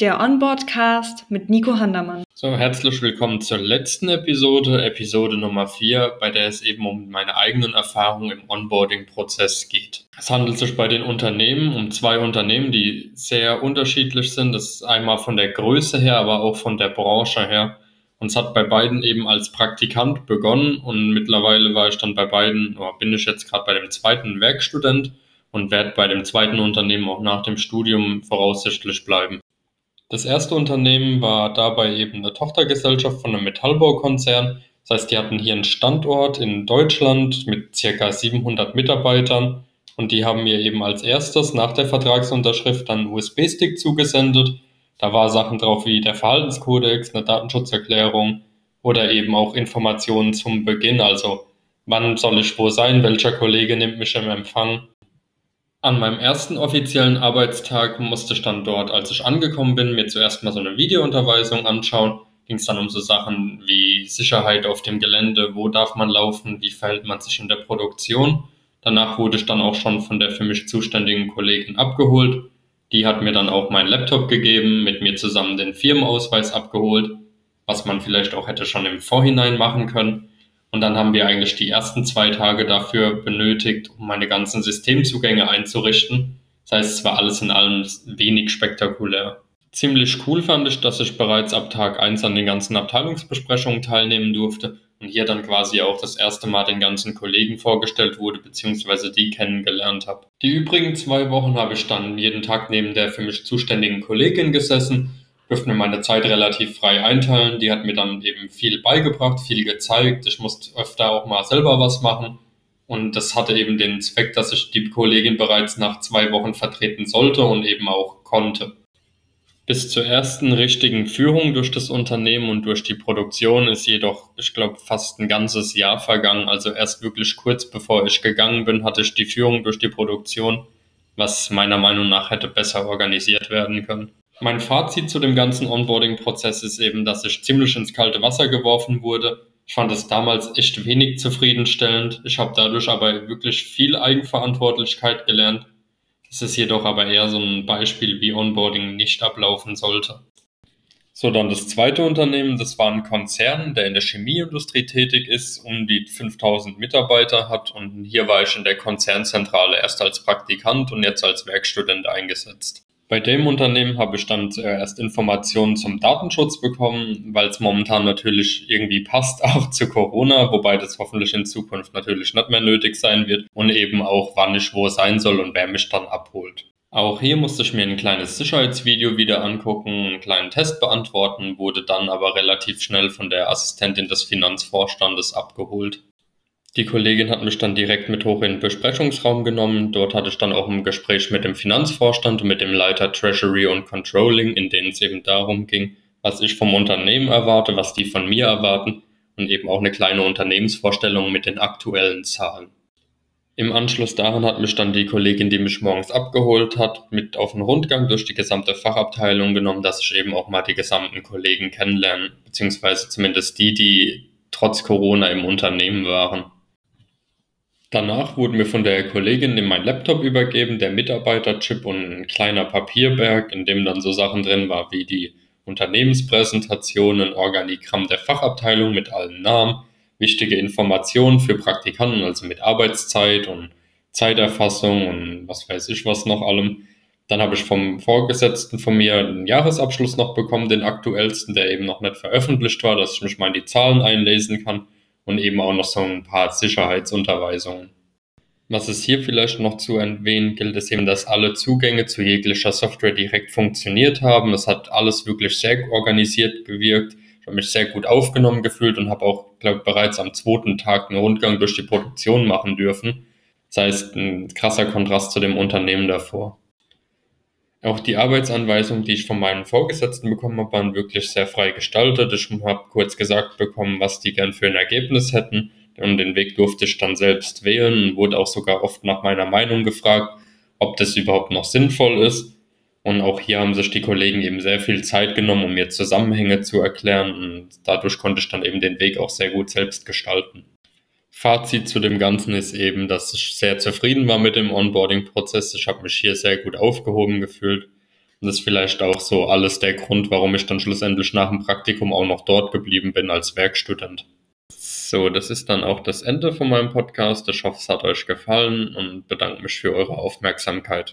Der Onboardcast mit Nico Handermann. So, herzlich willkommen zur letzten Episode, Episode Nummer 4, bei der es eben um meine eigenen Erfahrungen im Onboarding-Prozess geht. Es handelt sich bei den Unternehmen um zwei Unternehmen, die sehr unterschiedlich sind. Das ist einmal von der Größe her, aber auch von der Branche her. Und es hat bei beiden eben als Praktikant begonnen und mittlerweile war ich dann bei beiden, oder bin ich jetzt gerade bei dem zweiten Werkstudent und werde bei dem zweiten Unternehmen auch nach dem Studium voraussichtlich bleiben. Das erste Unternehmen war dabei eben eine Tochtergesellschaft von einem Metallbaukonzern. Das heißt, die hatten hier einen Standort in Deutschland mit circa 700 Mitarbeitern und die haben mir eben als erstes nach der Vertragsunterschrift dann einen USB-Stick zugesendet. Da war Sachen drauf wie der Verhaltenskodex, eine Datenschutzerklärung oder eben auch Informationen zum Beginn, also wann soll ich wo sein, welcher Kollege nimmt mich im Empfang an meinem ersten offiziellen Arbeitstag musste ich dann dort, als ich angekommen bin, mir zuerst mal so eine Videounterweisung anschauen. Ging es dann um so Sachen wie Sicherheit auf dem Gelände, wo darf man laufen, wie verhält man sich in der Produktion. Danach wurde ich dann auch schon von der für mich zuständigen Kollegin abgeholt. Die hat mir dann auch meinen Laptop gegeben, mit mir zusammen den Firmenausweis abgeholt, was man vielleicht auch hätte schon im Vorhinein machen können. Und dann haben wir eigentlich die ersten zwei Tage dafür benötigt, um meine ganzen Systemzugänge einzurichten. Das heißt, es war alles in allem wenig spektakulär. Ziemlich cool fand ich, dass ich bereits ab Tag 1 an den ganzen Abteilungsbesprechungen teilnehmen durfte und hier dann quasi auch das erste Mal den ganzen Kollegen vorgestellt wurde, beziehungsweise die kennengelernt habe. Die übrigen zwei Wochen habe ich dann jeden Tag neben der für mich zuständigen Kollegin gesessen durfte mir meine Zeit relativ frei einteilen. Die hat mir dann eben viel beigebracht, viel gezeigt. Ich musste öfter auch mal selber was machen. Und das hatte eben den Zweck, dass ich die Kollegin bereits nach zwei Wochen vertreten sollte und eben auch konnte. Bis zur ersten richtigen Führung durch das Unternehmen und durch die Produktion ist jedoch, ich glaube, fast ein ganzes Jahr vergangen. Also erst wirklich kurz bevor ich gegangen bin, hatte ich die Führung durch die Produktion, was meiner Meinung nach hätte besser organisiert werden können. Mein Fazit zu dem ganzen Onboarding-Prozess ist eben, dass ich ziemlich ins kalte Wasser geworfen wurde. Ich fand es damals echt wenig zufriedenstellend. Ich habe dadurch aber wirklich viel Eigenverantwortlichkeit gelernt. Es ist jedoch aber eher so ein Beispiel, wie Onboarding nicht ablaufen sollte. So, dann das zweite Unternehmen, das war ein Konzern, der in der Chemieindustrie tätig ist, um die 5000 Mitarbeiter hat und hier war ich in der Konzernzentrale erst als Praktikant und jetzt als Werkstudent eingesetzt. Bei dem Unternehmen habe ich dann zuerst Informationen zum Datenschutz bekommen, weil es momentan natürlich irgendwie passt, auch zu Corona, wobei das hoffentlich in Zukunft natürlich nicht mehr nötig sein wird und eben auch, wann ich wo sein soll und wer mich dann abholt. Auch hier musste ich mir ein kleines Sicherheitsvideo wieder angucken, einen kleinen Test beantworten, wurde dann aber relativ schnell von der Assistentin des Finanzvorstandes abgeholt. Die Kollegin hat mich dann direkt mit hoch in den Besprechungsraum genommen. Dort hatte ich dann auch ein Gespräch mit dem Finanzvorstand und mit dem Leiter Treasury und Controlling, in denen es eben darum ging, was ich vom Unternehmen erwarte, was die von mir erwarten und eben auch eine kleine Unternehmensvorstellung mit den aktuellen Zahlen. Im Anschluss daran hat mich dann die Kollegin, die mich morgens abgeholt hat, mit auf den Rundgang durch die gesamte Fachabteilung genommen, dass ich eben auch mal die gesamten Kollegen kennenlerne, beziehungsweise zumindest die, die trotz Corona im Unternehmen waren. Danach wurden mir von der Kollegin in mein Laptop übergeben, der Mitarbeiterchip und ein kleiner Papierberg, in dem dann so Sachen drin war wie die Unternehmenspräsentationen, Organigramm der Fachabteilung mit allen Namen, wichtige Informationen für Praktikanten, also mit Arbeitszeit und Zeiterfassung und was weiß ich was noch allem. Dann habe ich vom Vorgesetzten von mir einen Jahresabschluss noch bekommen, den aktuellsten, der eben noch nicht veröffentlicht war, dass ich mich mal in die Zahlen einlesen kann und eben auch noch so ein paar Sicherheitsunterweisungen. Was es hier vielleicht noch zu erwähnen gilt, ist eben, dass alle Zugänge zu jeglicher Software direkt funktioniert haben. Es hat alles wirklich sehr organisiert gewirkt. Ich habe mich sehr gut aufgenommen gefühlt und habe auch, glaube ich, bereits am zweiten Tag einen Rundgang durch die Produktion machen dürfen. Das heißt, ein krasser Kontrast zu dem Unternehmen davor. Auch die Arbeitsanweisungen, die ich von meinen Vorgesetzten bekommen habe, waren wirklich sehr frei gestaltet. Ich habe kurz gesagt bekommen, was die gern für ein Ergebnis hätten. Und den Weg durfte ich dann selbst wählen und wurde auch sogar oft nach meiner Meinung gefragt, ob das überhaupt noch sinnvoll ist. Und auch hier haben sich die Kollegen eben sehr viel Zeit genommen, um mir Zusammenhänge zu erklären. Und dadurch konnte ich dann eben den Weg auch sehr gut selbst gestalten. Fazit zu dem Ganzen ist eben, dass ich sehr zufrieden war mit dem Onboarding-Prozess. Ich habe mich hier sehr gut aufgehoben gefühlt. das ist vielleicht auch so alles der Grund, warum ich dann schlussendlich nach dem Praktikum auch noch dort geblieben bin als Werkstudent. So, das ist dann auch das Ende von meinem Podcast. Ich hoffe, es hat euch gefallen und bedanke mich für eure Aufmerksamkeit.